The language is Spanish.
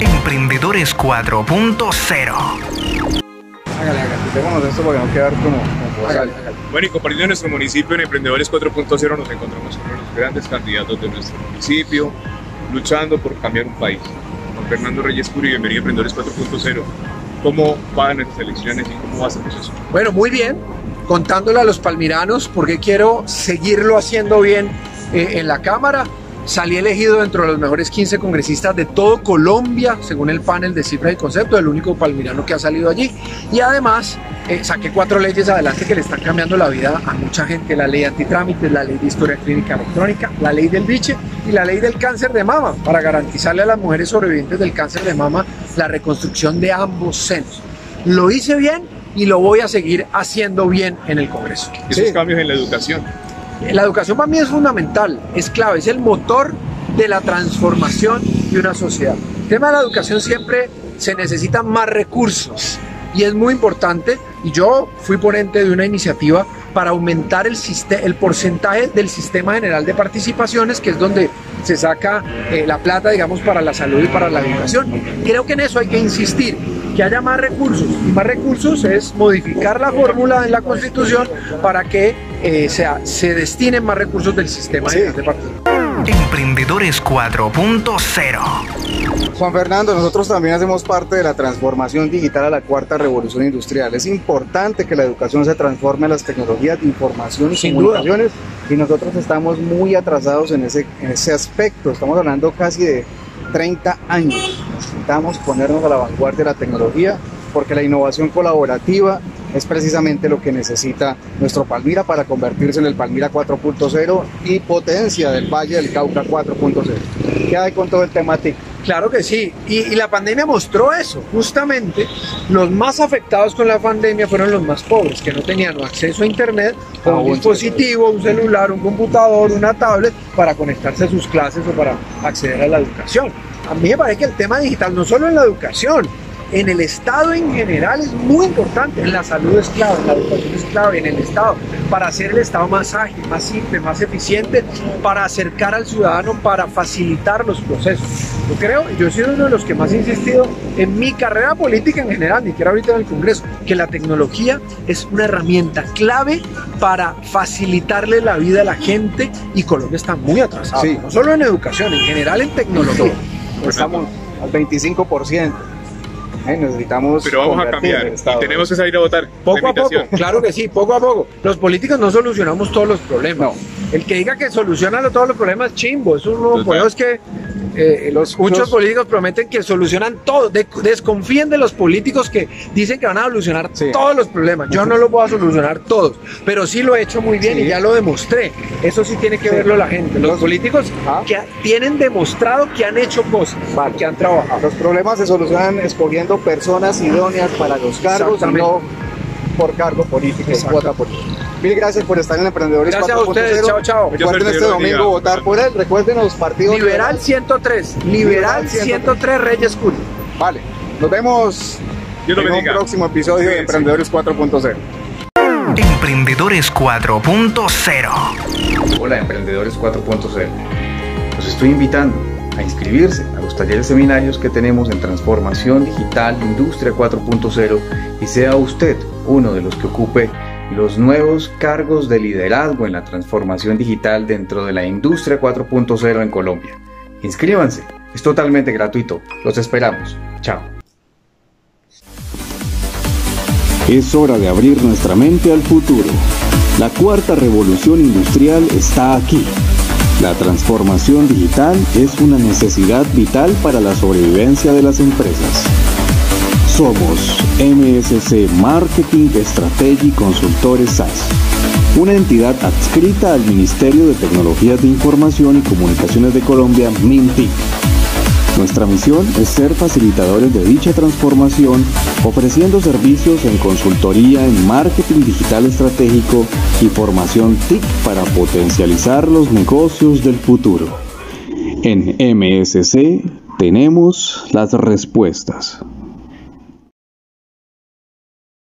Emprendedores 4.0. Hágale, hágale, esto porque no quedar como... Bueno, y compartiendo nuestro municipio en Emprendedores 4.0 nos encontramos con los grandes candidatos de nuestro municipio, luchando por cambiar un país. Juan Fernando Reyes Curi, bienvenido a Emprendedores 4.0. ¿Cómo van estas elecciones y cómo va a ser el proceso? Bueno, muy bien, contándole a los palmiranos porque quiero seguirlo haciendo bien eh, en la Cámara Salí elegido dentro de los mejores 15 congresistas de todo Colombia, según el panel de cifras y conceptos, el único palmirano que ha salido allí. Y además eh, saqué cuatro leyes adelante que le están cambiando la vida a mucha gente. La ley antitrámites, la ley de historia clínica electrónica, la ley del biche y la ley del cáncer de mama, para garantizarle a las mujeres sobrevivientes del cáncer de mama la reconstrucción de ambos senos. Lo hice bien y lo voy a seguir haciendo bien en el Congreso. Esos cambios en la educación la educación para mí es fundamental, es clave, es el motor de la transformación de una sociedad. El tema de la educación siempre se necesitan más recursos y es muy importante y yo fui ponente de una iniciativa para aumentar el, porcentaje del sistema general de participaciones, que es donde se saca eh, la plata, digamos, para la salud y para la educación. Creo que en eso hay que insistir que haya más recursos. Y más recursos es modificar la fórmula en la Constitución para que eh, sea, se destinen más recursos del sistema de partido. Emprendedores 4.0 Juan Fernando, nosotros también hacemos parte de la transformación digital a la cuarta revolución industrial. Es importante que la educación se transforme en las tecnologías de información y comunicaciones y nosotros estamos muy atrasados en ese, en ese aspecto. Estamos hablando casi de 30 años. Necesitamos ponernos a la vanguardia de la tecnología porque la innovación colaborativa es precisamente lo que necesita nuestro Palmira para convertirse en el Palmira 4.0 y potencia del Valle del Cauca 4.0. ¿Qué hay con todo el tema TIC? Claro que sí, y, la pandemia mostró eso. Justamente los más afectados con la pandemia fueron los más pobres, que no tenían acceso a Internet, a un dispositivo, un celular, un computador, una tablet para conectarse a sus clases o para acceder a la educación. A mí me parece que el tema digital, no solo en la educación, en el Estado en general es muy importante. En la salud es clave, en la educación es clave, en el Estado, para hacer el Estado más ágil, más simple, más eficiente, para acercar al ciudadano, para facilitar los procesos. Yo creo, yo he sido uno de los que más he insistido en mi carrera política en general, ni siquiera ahorita en el Congreso, que la tecnología es una herramienta clave para facilitarle la vida a la gente y Colombia está muy atrasado, no solo en educación, en general en tecnología. Estamos al 25%. Eh, necesitamos. Pero vamos a cambiar y tenemos que salir a votar. Poco a poco, claro que sí, poco a poco. Los políticos no solucionamos todos los problemas. El que diga que soluciona todos los problemas, chimbo. Eso no, pues es que eh, los, muchos políticos prometen que solucionan todo. desconfíen de los políticos que dicen que van a solucionar todos los problemas. Yo no los voy a solucionar todos, pero sí lo he hecho muy bien y ya lo demostré. Eso sí tiene que verlo la gente. Los, políticos ah. que tienen demostrado que han hecho cosas, que han trabajado. Los problemas se solucionan escogiendo personas idóneas para los cargos y no por cargo político, cuota política. Mil gracias por estar en Emprendedores Gracias a ustedes, chao, chao. Recuerden este domingo votar por él, recuerden los partidos. Liberal 103, Liberal 103 Reyes Cool. Vale, nos vemos en un próximo episodio de Emprendedores 4.0. Emprendedores 4.0 Hola Emprendedores 4.0 Los estoy invitando a inscribirse a los talleres seminarios que tenemos en Transformación Digital Industria 4.0 y sea usted uno de los que ocupe los nuevos cargos de liderazgo en la transformación digital dentro de la Industria 4.0 en Colombia. Inscríbanse, es totalmente gratuito. Los esperamos. Chao. Es hora de abrir nuestra mente al futuro. La cuarta revolución industrial está aquí la transformación digital es una necesidad vital para la sobrevivencia de las empresas. Somos MSC Marketing Strategy Consultores SAS, una entidad adscrita al Ministerio de Tecnologías de Información y Comunicaciones de Colombia, MINTIC nuestra misión es ser facilitadores de dicha transformación, ofreciendo servicios en consultoría en marketing digital estratégico y formación TIC para potencializar los negocios del futuro. En MSC tenemos las respuestas.